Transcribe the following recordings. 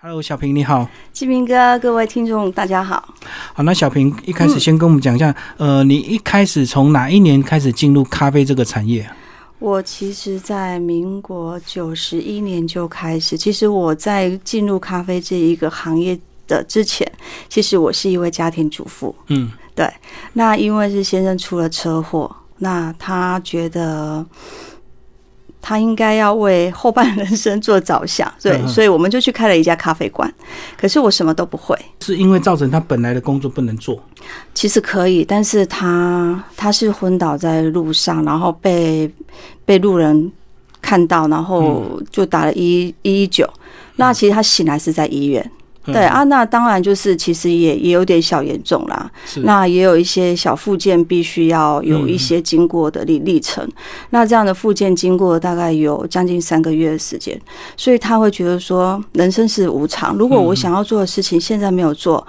Hello，小平你好。志明哥，各位听众大家好。好，那小平一开始先跟我们讲一下，呃，你一开始从哪一年开始进入咖啡这个产业？我其实，在民国九十一年就开始。其实我在进入咖啡这一个行业的之前，其实我是一位家庭主妇。嗯，对。那因为是先生出了车祸，那他觉得他应该要为后半人生做着想，对，所以我们就去开了一家咖啡馆。可是我什么都不会，是因为造成他本来的工作不能做。其实可以，但是他他是昏倒在路上，然后被被路人看到，然后就打了一一一九。那其实他醒来是在医院。对啊，那当然就是其实也也有点小严重啦。那也有一些小附件必须要有一些经过的历历程。那这样的附件经过大概有将近三个月的时间，所以他会觉得说人生是无常。如果我想要做的事情现在没有做，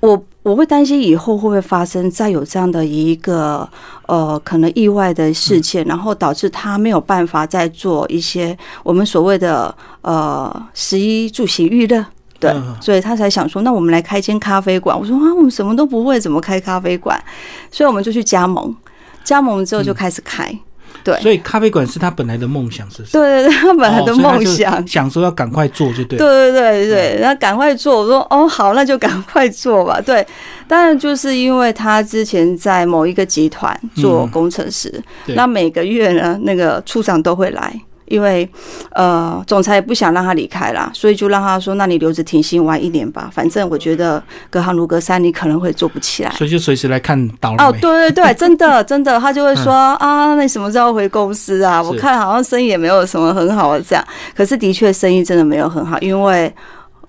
我我会担心以后会不会发生再有这样的一个呃可能意外的事件，然后导致他没有办法再做一些我们所谓的呃十一住行娱乐。对，所以他才想说，那我们来开间咖啡馆。我说啊，我们什么都不会，怎么开咖啡馆？所以我们就去加盟，加盟之后就开始开。对，所以咖啡馆是他本来的梦想，是？对对对，他本来的梦想，想说要赶快做就对。对对对对，那赶快做。我说哦，好，那就赶快做吧。对，当然就是因为他之前在某一个集团做工程师，那每个月呢，那个处长都会来。因为，呃，总裁也不想让他离开啦，所以就让他说：“那你留着停薪玩一年吧，反正我觉得隔行如隔山，你可能会做不起来。”所以就随时来看倒了。哦，对对对，真的 真的，他就会说：“啊，那你什么时候回公司啊？我看好像生意也没有什么很好的这样。”可是的确生意真的没有很好，因为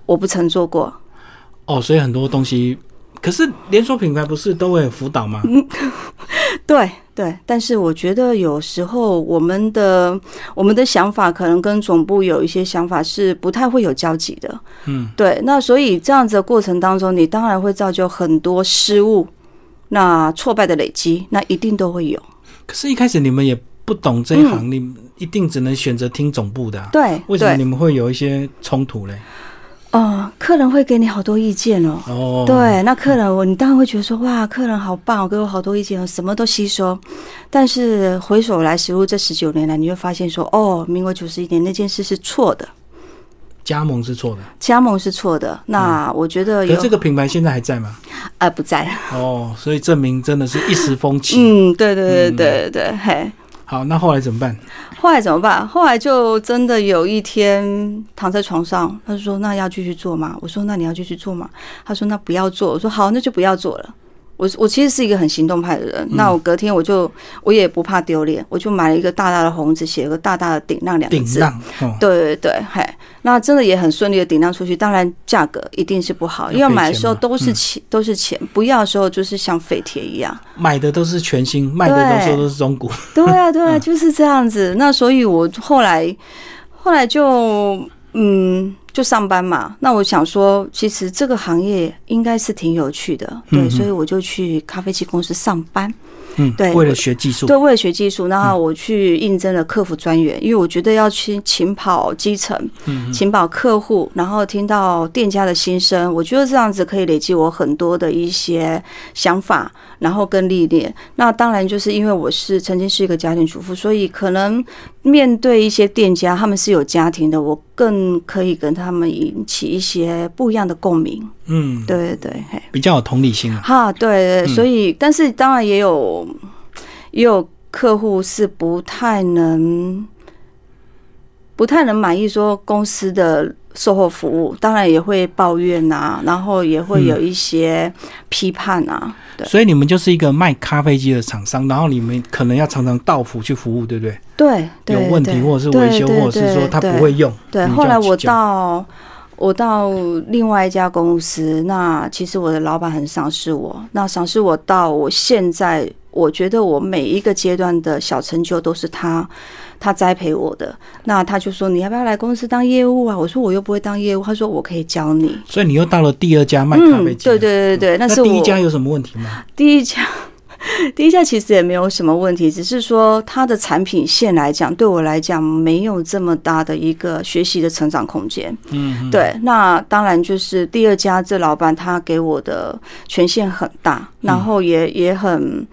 我不曾做过。哦，所以很多东西，可是连锁品牌不是都会辅导吗？嗯 对。对，但是我觉得有时候我们的我们的想法可能跟总部有一些想法是不太会有交集的。嗯，对，那所以这样子的过程当中，你当然会造就很多失误，那挫败的累积，那一定都会有。可是，一开始你们也不懂这一行，你一定只能选择听总部的。对，为什么你们会有一些冲突嘞？哦，客人会给你好多意见哦。哦，对，那客人我你当然会觉得说哇，客人好棒，我给我好多意见，什么都吸收。但是回首来，实入这十九年来，你会发现说，哦，民国九十一年那件事是错的，加盟是错的，加盟是错的。那我觉得，有这个品牌现在还在吗？啊，不在。哦，所以证明真的是一时风起。嗯，对对对对对，嘿。好，那后来怎么办？后来怎么办？后来就真的有一天躺在床上，他说：“那要继续做吗？”我说：“那你要继续做吗？”他说：“那不要做。”我说：“好，那就不要做了。”我我其实是一个很行动派的人，那我隔天我就我也不怕丢脸，我就买了一个大大的红纸，写了个大大的“顶浪”两个字。顶浪，对对对，嘿，那真的也很顺利的顶浪出去。当然价格一定是不好，要买的时候都是钱，都是钱；不要的时候就是像废铁一样。买的都是全新，卖的都说都是中古。对啊，对啊，就是这样子。那所以我后来后来就嗯。就上班嘛，那我想说，其实这个行业应该是挺有趣的，对，所以我就去咖啡机公司上班。嗯，对，为了学技术，对，为了学技术，然后我去应征了客服专员，因为我觉得要去勤跑基层，勤跑客户，然后听到店家的心声，我觉得这样子可以累积我很多的一些想法，然后跟历练。那当然就是因为我是曾经是一个家庭主妇，所以可能面对一些店家，他们是有家庭的，我更可以跟他们引起一些不一样的共鸣。嗯，对对对，比较有同理心啊。哈，对对，所以但是当然也有也有客户是不太能不太能满意说公司的售后服务，当然也会抱怨呐，然后也会有一些批判啊。对，所以你们就是一个卖咖啡机的厂商，然后你们可能要常常到府去服务，对不对？对，有问题或者是维修，或者是说他不会用。对，后来我到。我到另外一家公司，那其实我的老板很赏识我，那赏识我到我现在，我觉得我每一个阶段的小成就都是他，他栽培我的。那他就说你要不要来公司当业务啊？我说我又不会当业务，他说我可以教你。所以你又到了第二家卖咖啡机。对对对对，那是第一家有什么问题吗？第一家，低价其实也没有什么问题，只是说它的产品线来讲，对我来讲没有这么大的一个学习的成长空间。嗯，对，那当然就是第二家这老板他给我的权限很大，然后也也很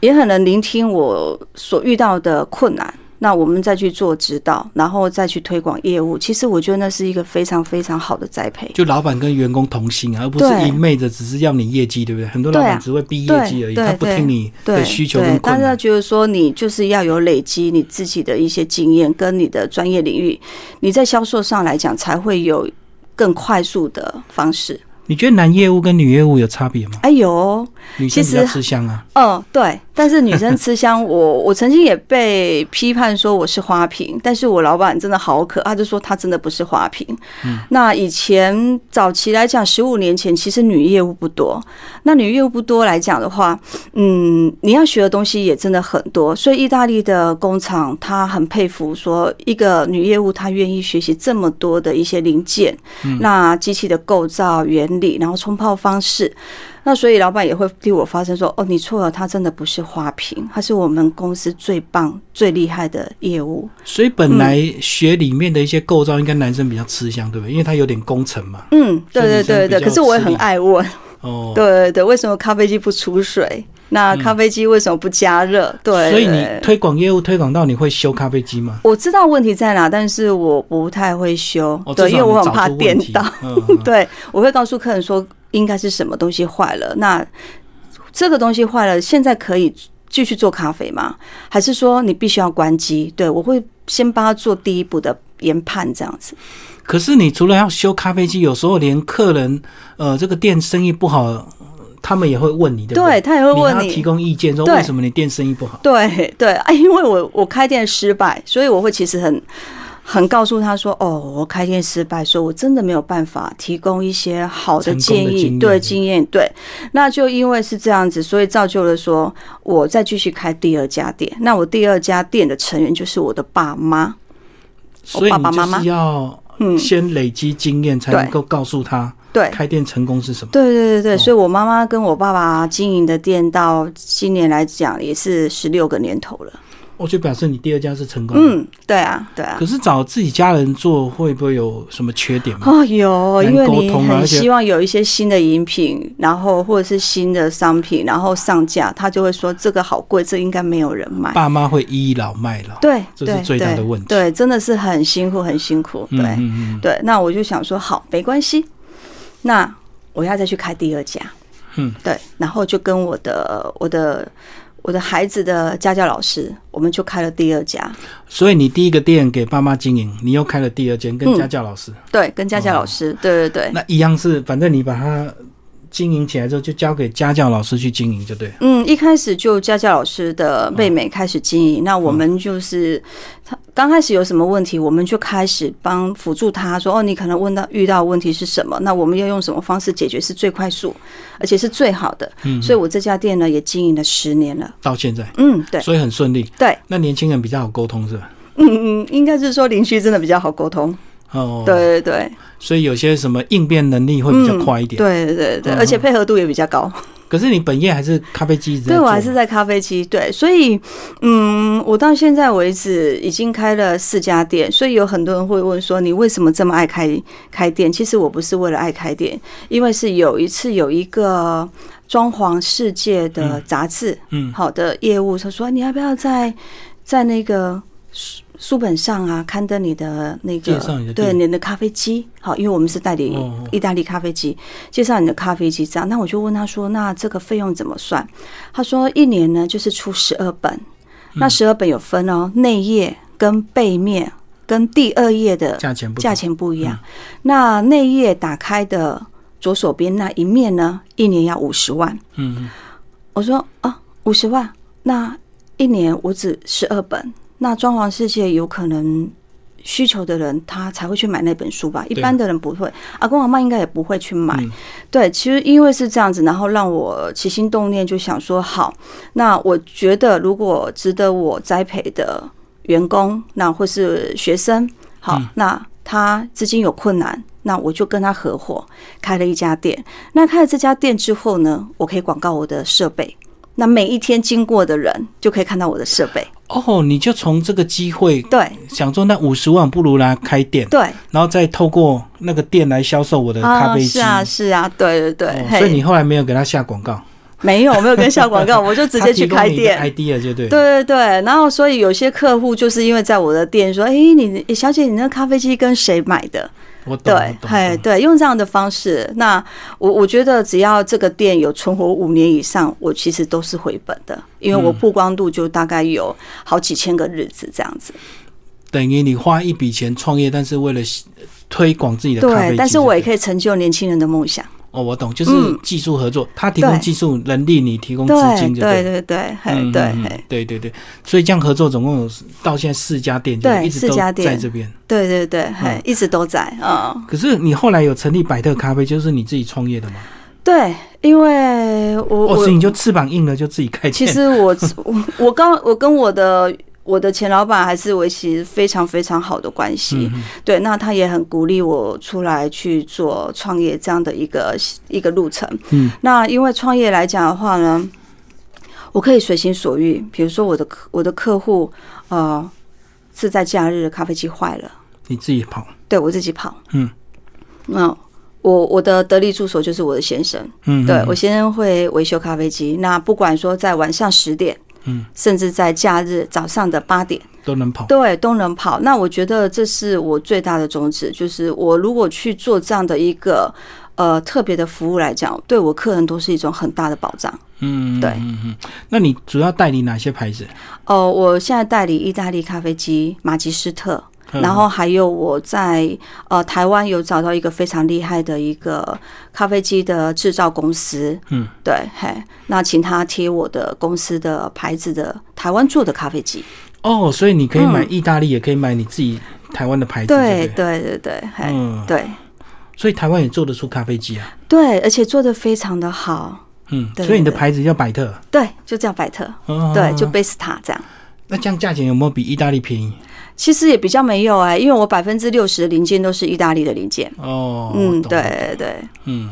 也很能聆听我所遇到的困难。那我们再去做指导，然后再去推广业务。其实我觉得那是一个非常非常好的栽培。就老板跟员工同心啊，而不是对一昧的只是要你业绩，对不对？很多老板只会逼业绩而已，他不听你的需求跟，困难。但是他觉得说你就是要有累积你自己的一些经验跟你的专业领域，你在销售上来讲才会有更快速的方式。你觉得男业务跟女业务有差别吗？哎有，女生比较其实吃香啊，嗯，对，但是女生吃香，我我曾经也被批判说我是花瓶，但是我老板真的好可，他就说他真的不是花瓶。那以前早期来讲，十五年前其实女业务不多，那女业务不多来讲的话，嗯，你要学的东西也真的很多，所以意大利的工厂他很佩服说一个女业务她愿意学习这么多的一些零件，那机器的构造原理，然后冲泡方式。那所以老板也会替我发声说：“哦，你错了，他真的不是花瓶，他是我们公司最棒、最厉害的业务。所以本来学里面的一些构造，应该男生比较吃香，对不对？因为他有点工程嘛。”嗯，对对对对。可是我也很爱问，哦，对对对，为什么咖啡机不出水？那咖啡机为什么不加热？对，所以你推广业务推广到你会修咖啡机吗？我知道问题在哪，但是我不太会修，哦，对，因为我很怕电到。嗯嗯 对，我会告诉客人说应该是什么东西坏了，那这个东西坏了，现在可以继续做咖啡吗？还是说你必须要关机？对我会先帮他做第一步的研判，这样子。可是你除了要修咖啡机，有时候连客人呃这个店生意不好，他们也会问你，对不对？他也会问你。你提供意见，说对。为什么你店生意不好？对对。啊，因为我我开店失败，所以我会其实很很告诉他说，哦，我开店失败，说我真的没有办法提供一些好的建议，对经验，对，那就因为是这样子，所以造就了说我再继续开第二家店。那我第二家店的成员就是我的爸妈，所以你爸爸妈妈。要嗯，先累积经验，才能够告诉他对。开店成功是什么。对对对对，哦所以我妈妈跟我爸爸经营的店到今年来讲也是十六个年头了。我就表示你第二家是成功的。嗯，对啊，对啊可。是找自己家人做会不会有什么缺点吗？哦，有，因为你很希望有一些新的饮品，然后或者是新的商品，然后上架，他就会说这个好贵，这应该没有人买。爸妈会倚老卖老。对，这是最大的问题对，真的是很辛苦，很辛苦。嗯对，嗯嗯，对，那我就想说，好，没关系，那我要再去开第二家。嗯，对，然后就跟我的我的我的孩子的家教老师，我们就开了第二家。所以你第一个店给爸妈经营，你又开了第二间跟嗯家教老师，对，跟家教老师，对对对。那一样是，反正你把它经营起来之后，就交给家教老师去经营，就对。嗯，一开始就家教老师的妹妹开始经营，那我们就是他刚开始有什么问题，我们就开始帮辅助他说，哦，你可能问到遇到问题是什么，那我们要用什么方式解决是最快速，而且是最好的。嗯，所以我这家店呢也经营了十年了。到现在，嗯，对所以很顺利。对，那年轻人比较好沟通是吧？嗯嗯，应该是说邻居真的比较好沟通。哦，，对对对，所以有些什么应变能力会比较快一点。对对对而且配合度也比较高。可是你本业还是咖啡机对，我还是在咖啡机。对，所以，嗯，我到现在为止已经开了四家店，所以有很多人会问说，你为什么这么爱开开店？其实我不是为了爱开店，因为是有一次有一个装潢世界的杂志，嗯好的业务，他说你要不要在在那个书书本上啊刊登你的那个对你的咖啡机，好，因为我们是代理意大利咖啡机，介绍你的咖啡机这样。那我就问他说，那这个费用怎么算？他说一年呢就是出十二本，那十二本有分哦，内页跟背面跟第二页的价钱价钱不一样。那内页打开的左手边那一面呢，一年要五十万。嗯，嗯。我说啊，五十万，那一年我只十二本，那装潢世界有可能需求的人他才会去买那本书吧，一般的人不会，阿公阿妈应该也不会去买。嗯对，其实因为是这样子，然后让我起心动念，就想说，好，那我觉得如果值得我栽培的员工，那或是学生，好，嗯那他资金有困难。那我就跟他合伙开了一家店。那开了这家店之后呢，我可以广告我的设备，那每一天经过的人就可以看到我的设备。哦，你就从这个机会对想说，那五十万不如来开店，对，然后再透过那个店来销售我的咖啡机。是啊是啊，对对对。哦所以你后来没有给他下广告，没有没有跟下广告，我就直接去开店。idea 就对。对对对，然后所以有些客户就是因为在我的店说，哎，你小姐，你那咖啡机跟谁买的？我懂。对，哎，对，用这样的方式，那我我觉得只要这个店有存活五年以上，我其实都是回本的，因为我曝光度就大概有好几千个日子这样子。等于你花一笔钱创业，但是为了推广自己的咖啡，对，但是我也可以成就年轻人的梦想。哦，我懂，就是技术合作，他提供技术能力，你提供资金，对对对，嘿，对，对对对，所以这样合作总共有到现在四家店，就一直都在这边，对对对，嘿，一直都在啊。可是你后来有成立百特咖啡，就是你自己创业的吗？对，因为我，哦，所以你就翅膀硬了，就自己开店。其实我我我刚我跟我的。我的前老板还是维持非常非常好的关系，嗯对，那他也很鼓励我出来去做创业这样的一个一个路程。嗯，那因为创业来讲的话呢，我可以随心所欲，比如说我的我的客户呃是在假日咖啡机坏了，你自己跑，对我自己跑，嗯，那我我的得力助手就是我的先生，嗯，对我先生会维修咖啡机，那不管说在晚上十点。嗯，甚至在假日早上的八点都能跑，对，都能跑。那我觉得这是我最大的宗旨，就是我如果去做这样的一个呃特别的服务来讲，对我客人都是一种很大的保障。嗯，对，嗯嗯。那你主要代理哪些牌子？哦，我现在代理意大利咖啡机马吉斯特。然后还有我在呃台湾有找到一个非常厉害的一个咖啡机的制造公司，嗯，对，嘿，那请他贴我的公司的牌子的台湾做的咖啡机。哦，所以你可以买意大利，也可以买你自己台湾的牌子。对对对对，嘿，嗯，对。所以台湾也做得出咖啡机啊？对，而且做的非常的好。嗯，所以你的牌子叫百特？对，就叫百特。对，就贝斯塔这样。那这样价钱有没有比意大利便宜？其实也比较没有哎、欸，因为我百分之六十的零件都是意大利的零件。哦，嗯，对对，嗯，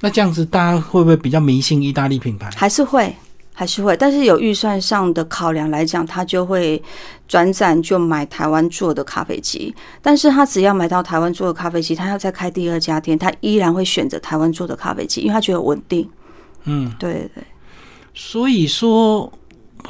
那这样子大家会不会比较迷信意大利品牌？还是会，还是会，但是有预算上的考量来讲，他就会转战就买台湾做的咖啡机。但是他只要买到台湾做的咖啡机，他要再开第二家店，他依然会选择台湾做的咖啡机，因为他觉得稳定。嗯，对对对。所以说。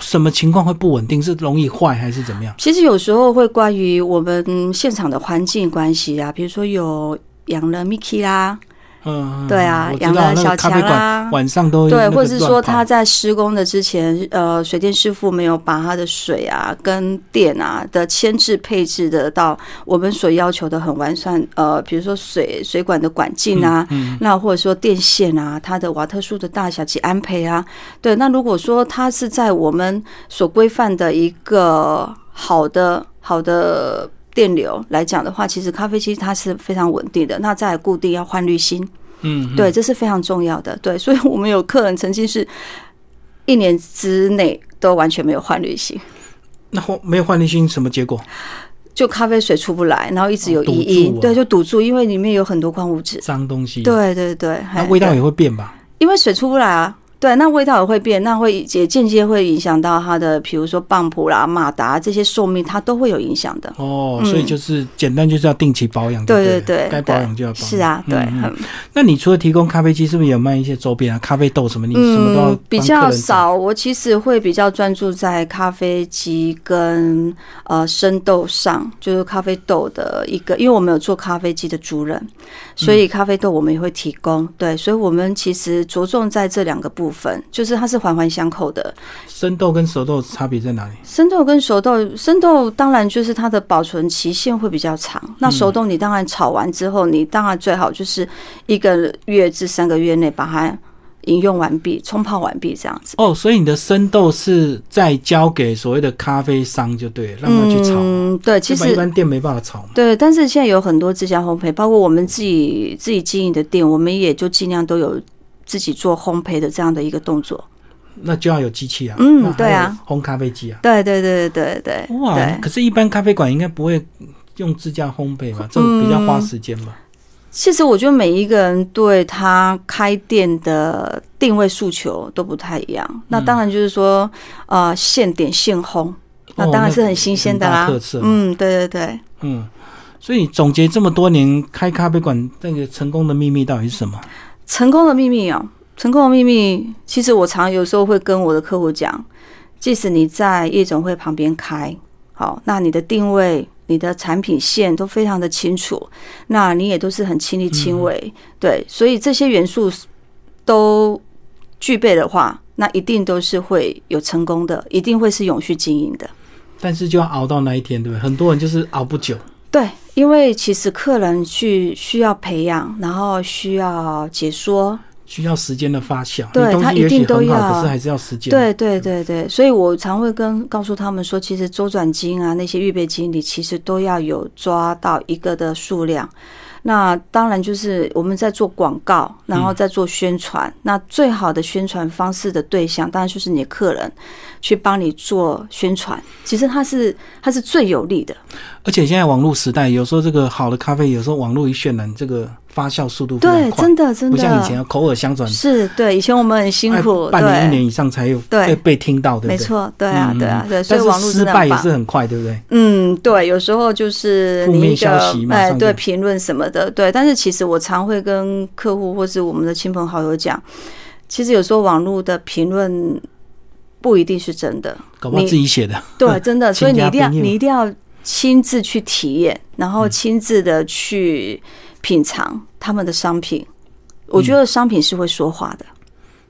什么情况会不稳定？是容易坏还是怎么样？其实有时候会关于我们现场的环境关系啊，比如说有养了 Mickey 啦，嗯，对啊，养了小强啊，晚上都对，或者是说他在施工的之前，呃，水电师傅没有把他的水啊跟电啊的牵制配置的到我们所要求的很完善，呃，比如说水水管的管径啊，嗯嗯、那或者说电线啊，它的瓦特数的大小及安培啊，对，那如果说它是在我们所规范的一个好的好的。电流来讲的话，其实咖啡机它是非常稳定的。那再固定要换滤芯，嗯，对，这是非常重要的。对，所以我们有客人曾经是一年之内都完全没有换滤芯。那没有换滤芯什么结果？就咖啡水出不来，然后一直有异音，哦、对，就堵住，因为里面有很多矿物质、脏东西。对对对，那味道也会变吧？因为水出不来啊。对，那味道也会变，那会也间接会影响到它的，比如说棒浦啦、马达这些寿命，它都会有影响的。哦，所以就是简单就是要定期保养。对对对，该保养就要保养。是啊，对。嗯，那你除了提供咖啡机，是不是有卖一些周边啊？咖啡豆什么？你什么都比较少。我其实会比较专注在咖啡机跟呃生豆上，就是咖啡豆的一个，因为我们有做咖啡机的主人，所以咖啡豆我们也会提供。嗯、对，所以我们其实着重在这两个部分，就是它是环环相扣的。生豆跟熟豆差别在哪里？生豆跟熟豆，生豆当然就是它的保存期限会比较长。那熟豆你当然炒完之后，你当然最好就是一个月至三个月内把它饮用完毕、冲泡完毕这样子。哦，所以你的生豆是在交给所谓的咖啡商就对，让他去炒。嗯，对，其实一般店没办法炒嘛。对，但是现在有很多自家烘焙，包括我们自己自己经营的店，我们也就尽量都有自己做烘焙的这样的一个动作。那就要有机器啊，嗯，对啊，烘咖啡机啊，对对对对对对。哇，可是，一般咖啡馆应该不会用自家烘焙嘛？这种比较花时间吧。其实我觉得每一个人对他开店的定位诉求都不太一样。那当然就是说，呃，现点现烘，那当然是很新鲜的啦。特色，嗯，对对对，嗯。所以总结这么多年开咖啡馆那个成功的秘密到底是什么？成功的秘密啊，成功的秘密，其实我常有时候会跟我的客户讲，即使你在夜总会旁边开，好，那你的定位、你的产品线都非常的清楚，那你也都是很亲力亲为，对，所以这些元素都具备的话，那一定都是会有成功的，一定会是永续经营的。但是就要熬到那一天，对不对？很多人就是熬不久。对，因为其实客人去需要培养，然后需要解说，需要时间的发酵。对它一定都要，可是还是要时间。对对对对，所以我常会跟告诉他们说，其实周转金啊，那些预备金，你其实都要有抓到一个的数量。那当然就是我们在做广告，然后在做宣传。那最好的宣传方式的对象，当然就是你的客人。去帮你做宣传，其实它是它是最有利的。而且现在网络时代，有时候这个好的咖啡，有时候网络一渲染，这个发酵速度对，真的真的不像以前口耳相传。是对，以前我们很辛苦，半年一年以上才有被被听到，对不对？没错，对啊，对啊，对。所以网络失败也是很快，对不对？嗯，对，有时候就是负面消息嘛，哎，对，评论什么的，对。但是其实我常会跟客户或是我们的亲朋好友讲，其实有时候网络的评论。不一定是真的，搞不好自己写的。对，真的，所以你一定要你一定要亲自去体验，然后亲自的去品尝他们的商品。我觉得商品是会说话的。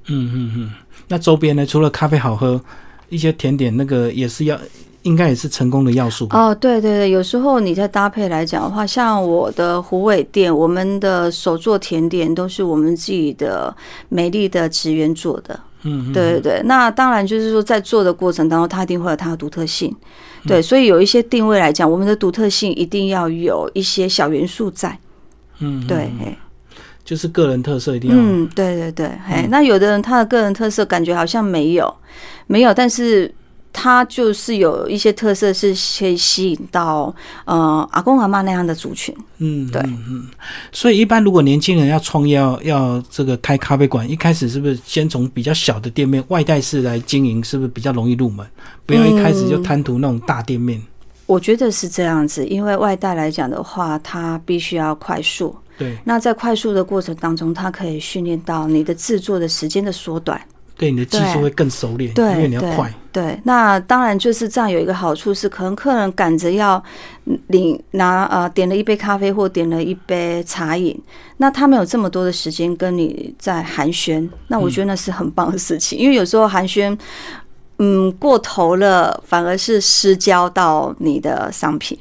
嗯嗯嗯。那周边呢？除了咖啡好喝，一些甜点那个也是要，应该也是成功的要素。哦，对对对，有时候你在搭配来讲的话，像我的虎尾店，我们的手做甜点都是我们自己的美丽的职员做的。嗯，对对对，那当然就是说，在做的过程当中，它一定会有它的独特性，对，所以有一些定位来讲，我们的独特性一定要有一些小元素在，嗯，对，就是个人特色一定要，嗯，对对对，哎，那有的人他的个人特色感觉好像没有，没有，但是。他就是有一些特色，是可以吸引到呃阿公阿妈那样的族群。嗯，对，嗯，所以一般如果年轻人要创业，要要这个开咖啡馆，一开始是不是先从比较小的店面外带式来经营，是不是比较容易入门？不要一开始就贪图那种大店面。我觉得是这样子，因为外带来讲的话，它必须要快速。对，那在快速的过程当中，它可以训练到你的制作的时间的缩短。对你的技术会更熟练，因为你要快。对，那当然就是这样有一个好处是，可能客人赶着要领拿呃点了一杯咖啡或点了一杯茶饮，那他没有这么多的时间跟你在寒暄，那我觉得那是很棒的事情，因为有时候寒暄嗯过头了，反而是失焦到你的商品，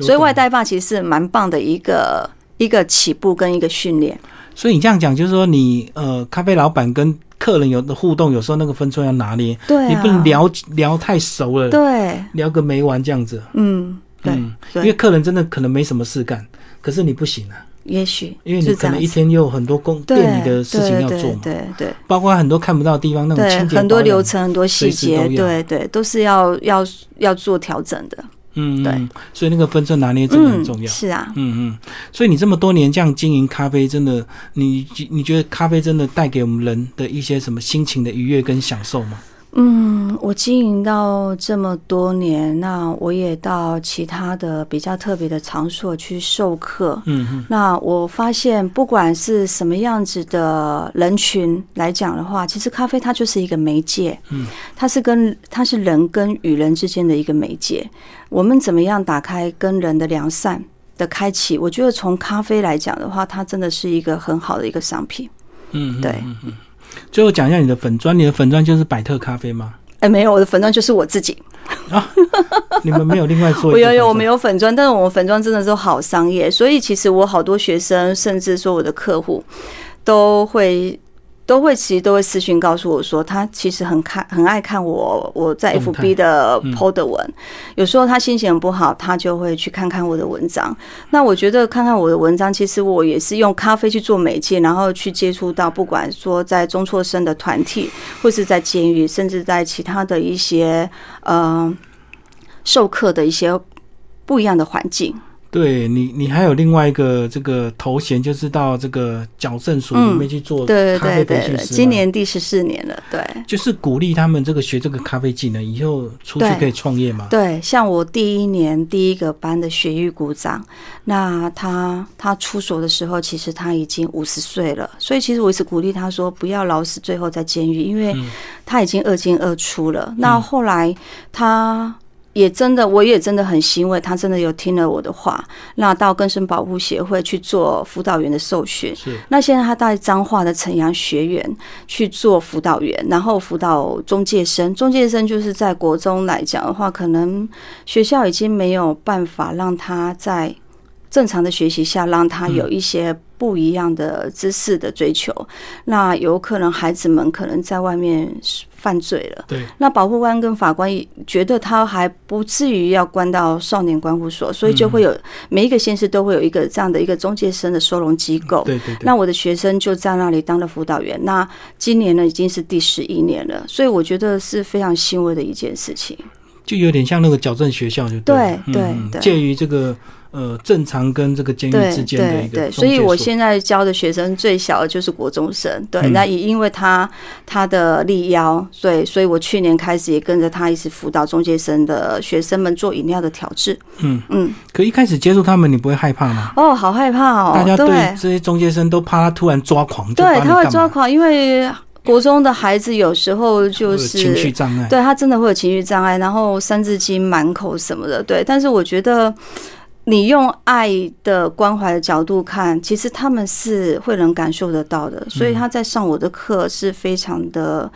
所以外带吧其实是蛮棒的一个一个起步跟一个训练。所以你这样讲，就是说你呃咖啡老板跟客人有的互动，有时候那个分寸要拿捏，对，你不能聊聊太熟了，对，聊个没完这样子，嗯，对，因为客人真的可能没什么事干，可是你不行啊，也许因为你可能一天又有很多工店里的事情要做嘛，对对，包括很多看不到的地方，那种清洁很多流程、很多细节，对对，都是要要要做调整的。嗯，对，所以那个分寸拿捏真的很重要。是啊，嗯嗯，所以你这么多年这样经营咖啡，真的，你你觉得咖啡真的带给我们人的一些什么心情的愉悦跟享受吗？嗯，我经营到这么多年，那我也到其他的比较特别的场所去授课。嗯嗯，那我发现，不管是什么样子的人群来讲的话，其实咖啡它就是一个媒介。嗯，它是跟它是人跟与人之间的一个媒介。我们怎么样打开跟人的良善的开启？我觉得从咖啡来讲的话，它真的是一个很好的一个商品。嗯，对。最后讲一下你的粉砖，你的粉砖就是百特咖啡吗？哎，没有，我的粉砖就是我自己。啊，你们没有另外做？我有有，我没有粉砖，但是我们粉砖真的是好商业，所以其实我好多学生，甚至说我的客户都会。都会其实都会私讯告诉我说，他其实很看很爱看我我在 FB 的 PO 的文，有时候他心情不好，他就会去看看我的文章。那我觉得看看我的文章，其实我也是用咖啡去做媒介，然后去接触到不管说在中辍生的团体，或是在监狱，甚至在其他的一些呃授课的一些不一样的环境。对你，你还有另外一个这个头衔，就是到这个矫正所里面去做对咖啡对今年第十四年了，对。就是鼓励他们这个学这个咖啡技能，以后出去可以创业嘛。对，像我第一年第一个班的学艺股长，那他他出所的时候，其实他已经五十岁了，所以其实我一直鼓励他说，不要老死最后在监狱，因为嗯他已经二进二出了。那后来他。也真的，我也真的很欣慰，他真的有听了我的话，那到更生保护协会去做辅导员的受训，是那现在他在彰化的城阳学院去做辅导员，然后辅导中介生。中介生就是在国中来讲的话，可能学校已经没有办法让他在正常的学习下，让他有一些不一样的知识的追求。那有可能孩子们可能在外面犯罪了。对，那保护官跟法官觉得他还不至于要关到少年关护所，所以就会有每一个县市都会有一个这样的一个中介生的收容机构。对对对。那我的学生就在那里当了辅导员，那今年呢已经是第十一年了，所以我觉得是非常欣慰的一件事情。就有点像那个矫正学校，就对了对嗯对介于这个呃正常跟这个监狱之间的一个对对，所所以我现在教的学生最小的就是国中生，对，嗯那也因为他他的力腰，所以所以我去年开始也跟着他一起辅导中介生的学生们做饮料的调制。嗯嗯，可一开始接触他们，你不会害怕吗？哦，好害怕哦，大家对对这些中介生都怕他突然抓狂，对，他会抓，狂，因为国中的孩子有时候就是情绪障碍。对他真的会有情绪障碍，然后三字经满口什么的，对。但是我觉得，你用爱的关怀的角度看，其实他们是会能感受得到的。所以他在上我的课是非常的，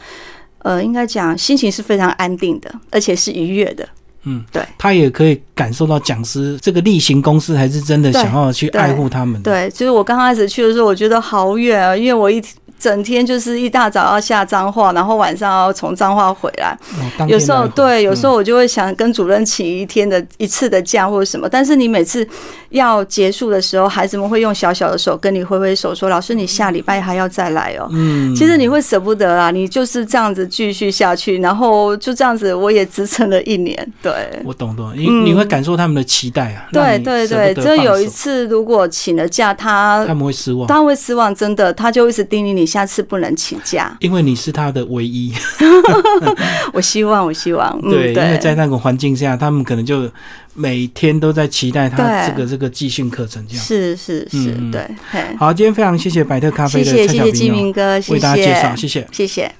呃，应该讲心情是非常安定的，而且是愉悦的。嗯，对他也可以感受到讲师这个例行公司还是真的想要去爱护他们的。对，就是我刚开始去的时候，我觉得好远啊，因为我一整天就是一大早要下彰化，然后晚上要从彰化回来。哦，有时候对，有时嗯候我就会想跟主任请一天的一次的假或者什么，但是你每次要结束的时候，孩子们会用小小的手跟你挥挥手说：“老师，你下礼拜还要再来哦。”嗯，其实你会舍不得啊，你就是这样子继续下去，然后就这样子，我也支撑了一年。对，我懂懂，你嗯你会感受他们的期待啊。对对对，舍不得只有一次如果请了假，他他们会失望，他会失望，真的，他就一直叮咛你下次不能请假。因为你是他的唯一。我希望，我希望，嗯，对，因为，在那个环境下，他们可能就每天都在期待他这个这个即兴课程这样。是是是对，好，今天非常谢谢百特咖啡谢谢谢谢金的蔡小兵哦，明哥，谢为大家介绍，谢谢谢。谢谢。